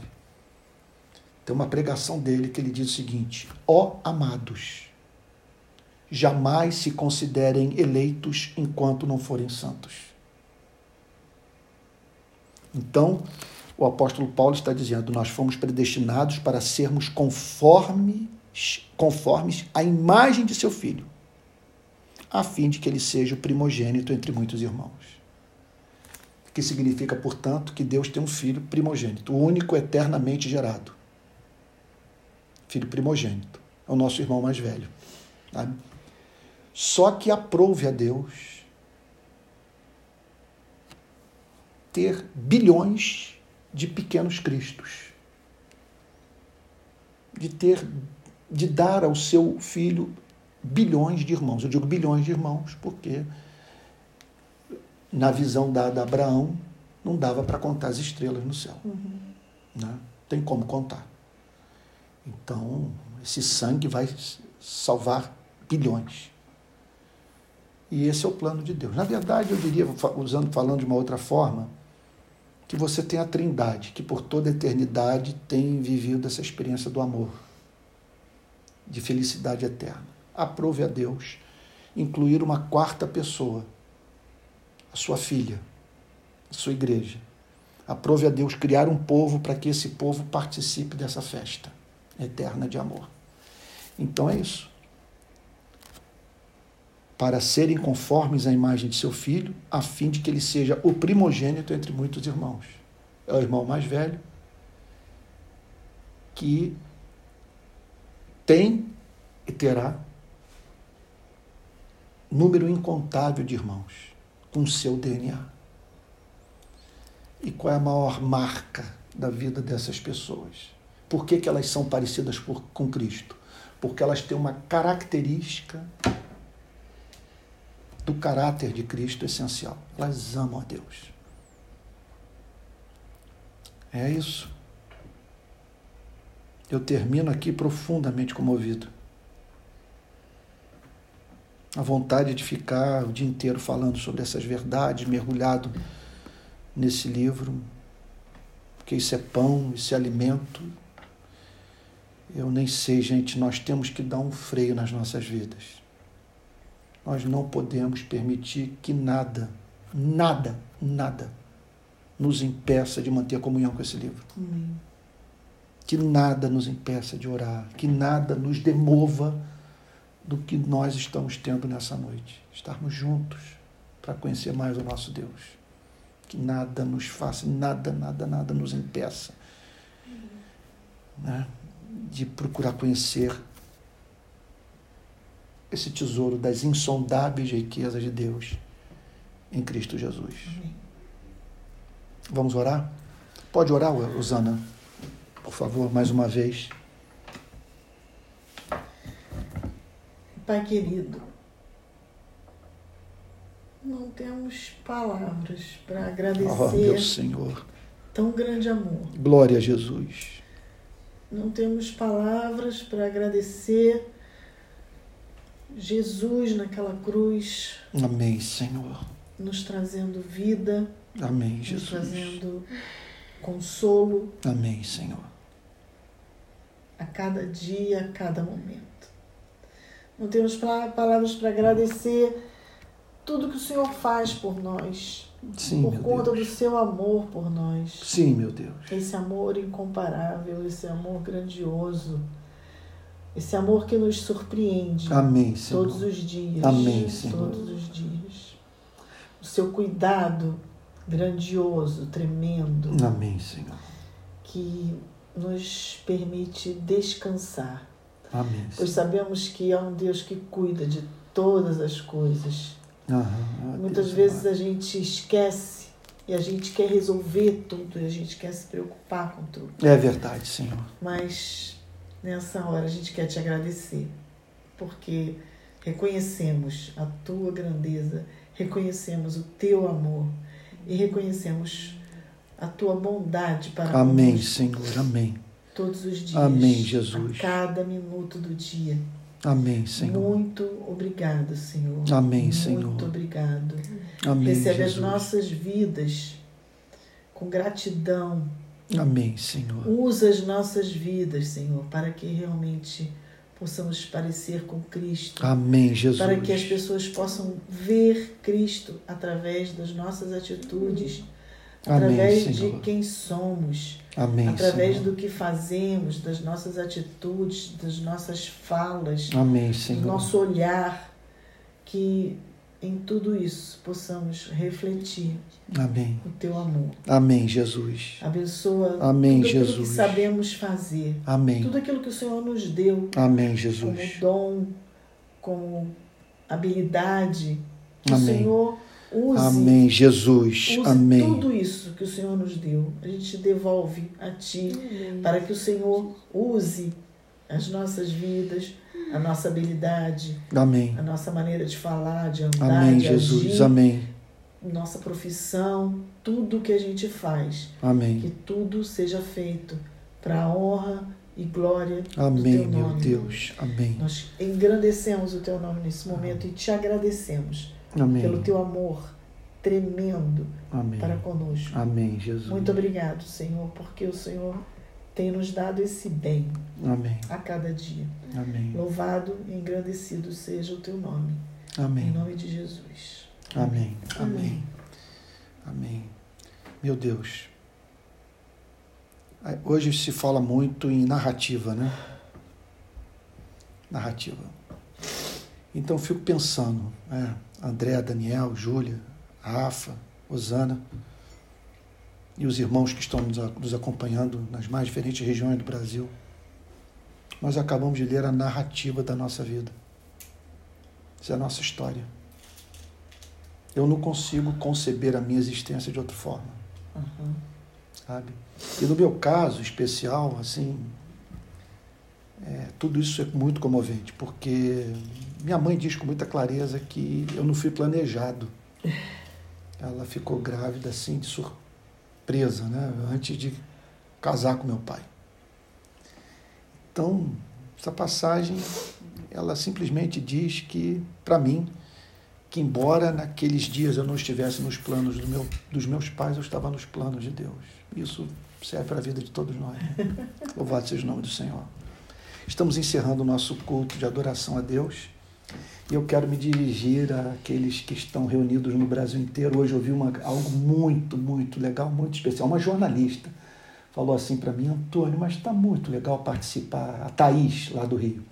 Tem uma pregação dele que ele diz o seguinte: Ó oh, amados, jamais se considerem eleitos enquanto não forem santos. Então, o apóstolo Paulo está dizendo: nós fomos predestinados para sermos conformes, conformes à imagem de seu filho, a fim de que ele seja o primogênito entre muitos irmãos. Que significa, portanto, que Deus tem um filho primogênito, o único eternamente gerado. Filho primogênito. É o nosso irmão mais velho. Sabe? Só que aprove a Deus ter bilhões de pequenos cristos. De ter de dar ao seu filho bilhões de irmãos. Eu digo bilhões de irmãos porque na visão dada a Abraão não dava para contar as estrelas no céu. Uhum. Né? Tem como contar. Então, esse sangue vai salvar bilhões. E esse é o plano de Deus. Na verdade, eu diria, usando, falando de uma outra forma, que você tem a Trindade, que por toda a eternidade tem vivido essa experiência do amor, de felicidade eterna. Aprove a Deus incluir uma quarta pessoa, a sua filha, a sua igreja. Aprove a Deus criar um povo para que esse povo participe dessa festa eterna de amor. Então é isso para serem conformes à imagem de seu filho, a fim de que ele seja o primogênito entre muitos irmãos. É o irmão mais velho que tem e terá número incontável de irmãos com seu DNA. E qual é a maior marca da vida dessas pessoas? Por que, que elas são parecidas por, com Cristo? Porque elas têm uma característica do caráter de Cristo essencial. Elas amam a Deus. É isso. Eu termino aqui profundamente comovido. A vontade de ficar o dia inteiro falando sobre essas verdades, mergulhado nesse livro, porque isso é pão, isso é alimento. Eu nem sei, gente, nós temos que dar um freio nas nossas vidas nós não podemos permitir que nada, nada, nada nos impeça de manter a comunhão com esse livro. Que nada nos impeça de orar, que nada nos demova do que nós estamos tendo nessa noite. Estarmos juntos para conhecer mais o nosso Deus. Que nada nos faça, nada, nada, nada nos impeça né, de procurar conhecer esse tesouro das insondáveis riquezas de Deus em Cristo Jesus. Amém. Vamos orar? Pode orar, Usana, por favor, mais uma vez. Pai querido, não temos palavras para agradecer. Oh, meu Senhor. Tão grande amor. Glória a Jesus. Não temos palavras para agradecer Jesus naquela cruz. Amém, Senhor. Nos trazendo vida. Amém, Jesus. Nos trazendo consolo. Amém, Senhor. A cada dia, a cada momento. Não temos palavras para agradecer tudo que o Senhor faz por nós. Sim, por conta Deus. do seu amor por nós. Sim, meu Deus. Esse amor incomparável, esse amor grandioso esse amor que nos surpreende. Amém, Senhor. Todos os dias. Amém, Senhor. Todos os dias. O seu cuidado grandioso, tremendo. Amém, Senhor. Que nos permite descansar. Amém. Pois sabemos que é um Deus que cuida de todas as coisas. Aham, Muitas Deus vezes amado. a gente esquece e a gente quer resolver tudo e a gente quer se preocupar com tudo. É verdade, Senhor. Mas Nessa hora a gente quer te agradecer, porque reconhecemos a tua grandeza, reconhecemos o teu amor e reconhecemos a tua bondade para Amém, nós Senhor. Amém. Todos os dias. Amém, Jesus. A cada minuto do dia. Amém, Senhor. Muito obrigado, Senhor. Amém, Muito Senhor. obrigado. Amém, Recebe Jesus. as nossas vidas com gratidão, Amém, Senhor. Usa as nossas vidas, Senhor, para que realmente possamos parecer com Cristo. Amém, Jesus. Para que as pessoas possam ver Cristo através das nossas atitudes, Amém, através Senhor. de quem somos, Amém, através Senhor. do que fazemos, das nossas atitudes, das nossas falas, Amém, do nosso olhar, que em tudo isso possamos refletir Amém. o teu amor. Amém, Jesus. Abençoa Amém, tudo aquilo Jesus. que sabemos fazer. Amém. Tudo aquilo que o Senhor nos deu Amém, como Jesus. dom, como habilidade. Que o Amém. Senhor Use, Amém, Jesus. use Amém. tudo isso que o Senhor nos deu. A gente devolve a Ti para que o Senhor use as nossas vidas, a nossa habilidade, Amém. a nossa maneira de falar, de andar, Amém, de Jesus. agir, Amém. nossa profissão, tudo que a gente faz, que Amém. tudo seja feito para a honra e glória do Amém, Teu meu nome. Deus. Amém. Nós engrandecemos o Teu nome nesse momento e te agradecemos pelo Amém. Teu amor tremendo Amém. para conosco. Amém, Jesus. Muito obrigado, Senhor, porque o Senhor tem nos dado esse bem Amém. a cada dia. Amém. Louvado e engrandecido seja o teu nome. Em Amém. nome de Jesus. Amém. Amém. Amém. Meu Deus. Hoje se fala muito em narrativa, né? Narrativa. Então eu fico pensando, né? André, Daniel, Júlia, Rafa, Osana e os irmãos que estão nos acompanhando nas mais diferentes regiões do Brasil. Nós acabamos de ler a narrativa da nossa vida. Essa é a nossa história. Eu não consigo conceber a minha existência de outra forma, Uhum. sabe? E no meu caso especial, assim, é, tudo isso é muito comovente, porque minha mãe diz com muita clareza que eu não fui planejado. Ela ficou grávida assim de surpresa, né? Antes de casar com meu pai. Então, essa passagem, ela simplesmente diz que, para mim, que embora naqueles dias eu não estivesse nos planos do meu, dos meus pais, eu estava nos planos de Deus. Isso serve para a vida de todos nós. Louvado seja o nome do Senhor. Estamos encerrando o nosso culto de adoração a Deus. E eu quero me dirigir àqueles que estão reunidos no Brasil inteiro. Hoje eu vi uma, algo muito, muito legal, muito especial. Uma jornalista falou assim para mim, Antônio, mas está muito legal participar. A Thaís, lá do Rio.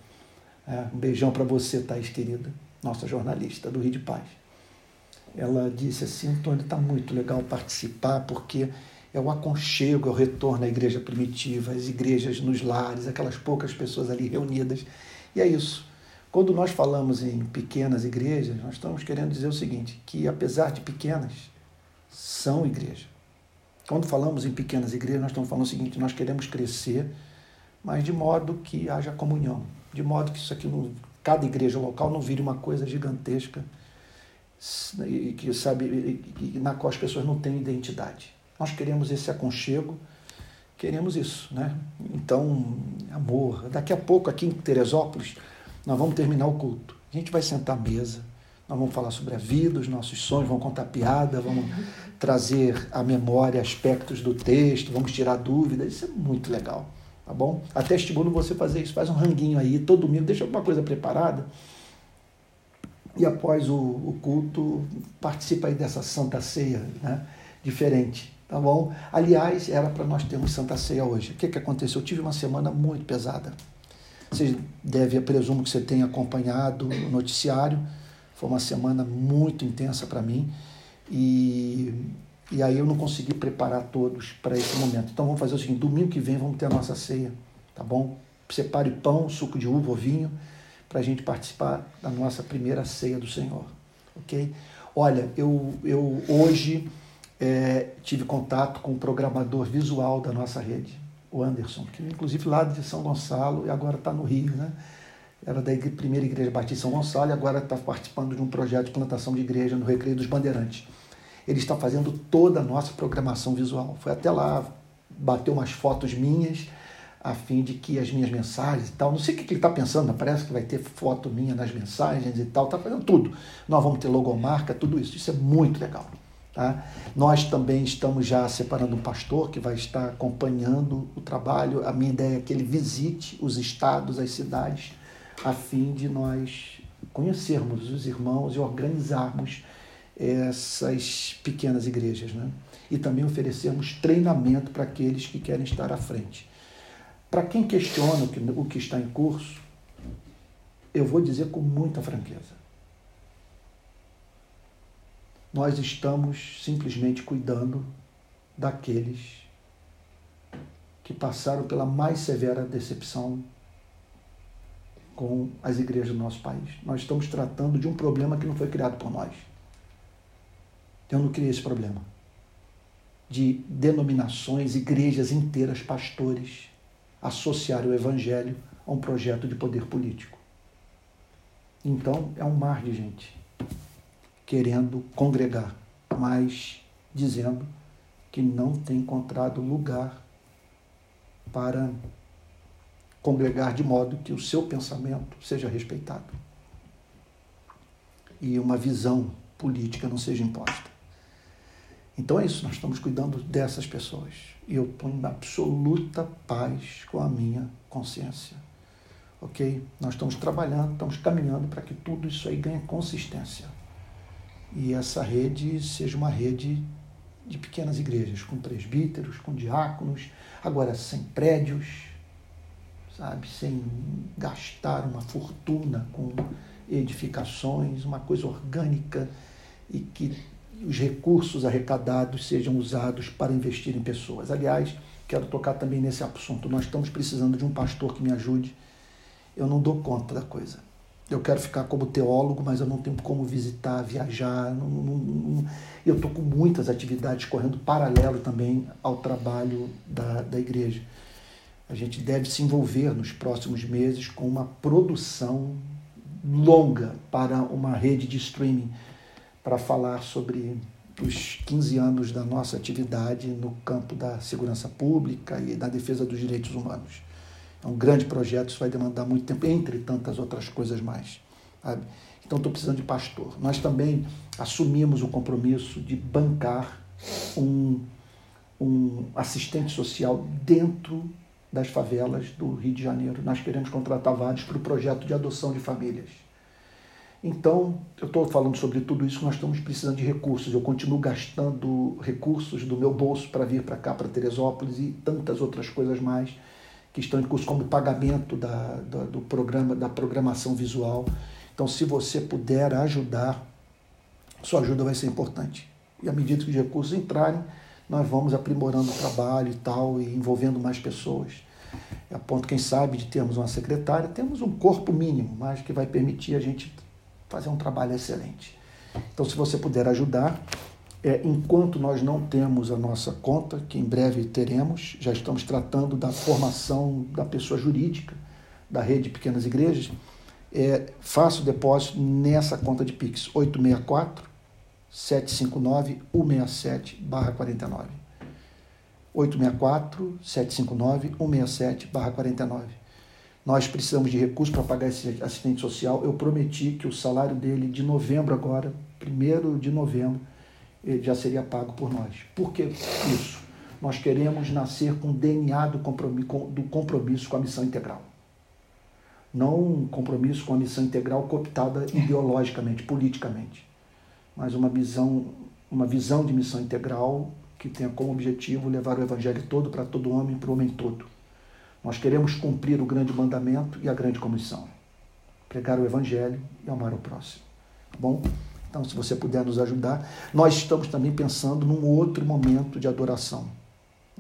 É, um beijão para você, Thaís, querida, nossa jornalista do Rio de Paz. Ela disse assim, Antônio, está muito legal participar, porque é o aconchego, é o retorno à igreja primitiva, às igrejas nos lares, aquelas poucas pessoas ali reunidas. E é isso. Quando nós falamos em pequenas igrejas, nós estamos querendo dizer o seguinte, que apesar de pequenas, são igreja. Quando falamos em pequenas igrejas, nós estamos falando o seguinte, nós queremos crescer, mas de modo que haja comunhão, de modo que isso aqui, cada igreja local não vire uma coisa gigantesca, que sabe, na qual as pessoas não têm identidade. Nós queremos esse aconchego, queremos isso, né? Então, amor. Daqui a pouco aqui em Teresópolis nós vamos terminar o culto. A gente vai sentar à mesa, nós vamos falar sobre a vida, os nossos sonhos, vamos contar piada, vamos trazer à memória aspectos do texto, vamos tirar dúvidas. Isso é muito legal, tá bom? Até estimulo você fazer isso. Faz um ranguinho aí, todo domingo, deixa alguma coisa preparada. E após o, o culto, participa aí dessa Santa Ceia, né? Diferente, tá bom? Aliás, era para nós termos Santa Ceia hoje. O que, que aconteceu? Eu tive uma semana muito pesada. Você deve, eu presumo que você tenha acompanhado o noticiário. Foi uma semana muito intensa para mim. E, e aí eu não consegui preparar todos para esse momento. Então vamos fazer o seguinte: domingo que vem vamos ter a nossa ceia, tá bom? Separe pão, suco de uva ou vinho, para a gente participar da nossa primeira ceia do Senhor, ok? Olha, eu, eu hoje é, tive contato com o programador visual da nossa rede, o Anderson, que inclusive lá de São Gonçalo e agora está no Rio, né? Era da primeira igreja Batista São Gonçalo e agora está participando de um projeto de plantação de igreja no Recreio dos Bandeirantes. Ele está fazendo toda a nossa programação visual. Foi até lá, bateu umas fotos minhas, a fim de que as minhas mensagens e tal, não sei o que que ele está pensando, parece que vai ter foto minha nas mensagens e tal, está fazendo tudo. Nós vamos ter logomarca, tudo isso. Isso é muito legal. Tá? Nós também estamos já separando um pastor que vai estar acompanhando o trabalho. A minha ideia é que ele visite os estados, as cidades, a fim de nós conhecermos os irmãos e organizarmos essas pequenas igrejas. Né? E também oferecermos treinamento para aqueles que querem estar à frente. Para quem questiona o que, o que está em curso, eu vou dizer com muita franqueza nós estamos simplesmente cuidando daqueles que passaram pela mais severa decepção com as igrejas do nosso país. Nós estamos tratando de um problema que não foi criado por nós. Eu não criei esse problema de denominações, igrejas inteiras, pastores associarem o evangelho a um projeto de poder político. Então, é um mar de gente querendo congregar, mas dizendo que não tem encontrado lugar para congregar de modo que o seu pensamento seja respeitado e uma visão política não seja imposta. Então é isso, nós estamos cuidando dessas pessoas. E eu em absoluta paz com a minha consciência. Ok? Nós estamos trabalhando, estamos caminhando para que tudo isso aí ganhe consistência. E essa rede seja uma rede de pequenas igrejas, com presbíteros, com diáconos, agora sem prédios, sabe? Sem gastar uma fortuna com edificações, uma coisa orgânica e que os recursos arrecadados sejam usados para investir em pessoas. Aliás, quero tocar também nesse assunto. Nós estamos precisando de um pastor que me ajude. Eu não dou conta da coisa. Eu quero ficar como teólogo, mas eu não tenho como visitar, viajar. Não, não, não. eu estou com muitas atividades correndo paralelo também ao trabalho da, da igreja. A gente deve se envolver nos próximos meses com uma produção longa para uma rede de streaming para falar sobre os 15 anos da nossa atividade no campo da segurança pública e da defesa dos direitos humanos. É um grande projeto, isso vai demandar muito tempo, entre tantas outras coisas mais. Sabe? Então, estou precisando de pastor. Nós também assumimos o compromisso de bancar um, um assistente social dentro das favelas do Rio de Janeiro. Nós queremos contratar vários para o projeto de adoção de famílias. Então, eu estou falando sobre tudo isso, nós estamos precisando de recursos. Eu continuo gastando recursos do meu bolso para vir para cá, para Teresópolis e tantas outras coisas mais que estão em curso, como pagamento da, da, do programa, da programação visual. Então, se você puder ajudar, sua ajuda vai ser importante. E à medida que os recursos entrarem, nós vamos aprimorando o trabalho e tal, e envolvendo mais pessoas. A ponto, quem sabe, de termos uma secretária, temos um corpo mínimo, mas que vai permitir a gente fazer um trabalho excelente. Então, se você puder ajudar, é, enquanto nós não temos a nossa conta, que em breve teremos, já estamos tratando da formação da pessoa jurídica da rede de pequenas igrejas, é, faça o depósito nessa conta de Pix, 864 759 167 49. 864 759 167 49 nós precisamos de recursos para pagar esse assistente social. Eu prometi que o salário dele de novembro agora, primeiro de novembro, já seria pago por nós. Por que isso? Nós queremos nascer com o DNA do compromisso, do compromisso com a missão integral. Não um compromisso com a missão integral cooptada ideologicamente, politicamente, mas uma visão, uma visão de missão integral que tenha como objetivo levar o evangelho todo para todo homem, para o homem todo nós queremos cumprir o grande mandamento e a grande comissão: pregar o evangelho e amar o próximo. Tá bom? Então, se você puder nos ajudar, nós estamos também pensando num outro momento de adoração.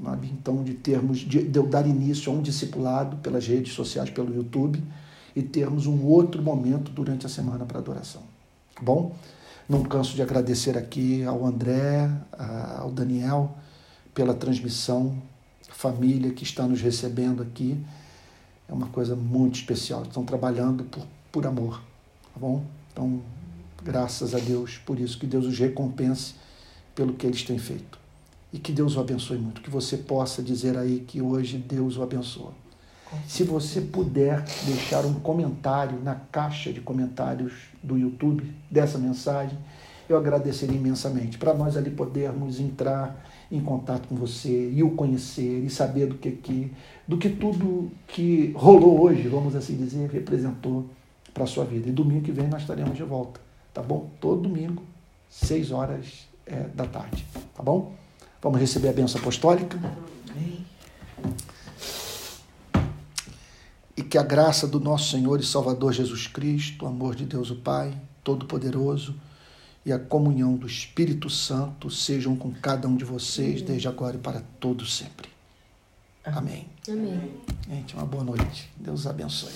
Sabe? Então, de termos de, de eu dar início a um discipulado pelas redes sociais, pelo YouTube, e termos um outro momento durante a semana para adoração. Tá bom? Não canso de agradecer aqui ao André, ao Daniel, pela transmissão família que está nos recebendo aqui. É uma coisa muito especial. Estão trabalhando por, por amor, tá bom? Então, graças a Deus por isso. Que Deus os recompense pelo que eles têm feito. E que Deus o abençoe muito. Que você possa dizer aí que hoje Deus o abençoa. Se você puder deixar um comentário na caixa de comentários do YouTube dessa mensagem, eu agradeceria imensamente. Para nós ali podermos entrar em contato com você e o conhecer e saber do que, que do que tudo que rolou hoje, vamos assim dizer, representou para a sua vida. E domingo que vem nós estaremos de volta, tá bom? Todo domingo, seis horas é, da tarde, tá bom? Vamos receber a bênção apostólica. E que a graça do nosso Senhor e Salvador Jesus Cristo, o amor de Deus o Pai, Todo-Poderoso, e a comunhão do Espírito Santo sejam com cada um de vocês, Amém. desde agora e para todos sempre. Amém. Amém. Gente, uma boa noite. Deus abençoe.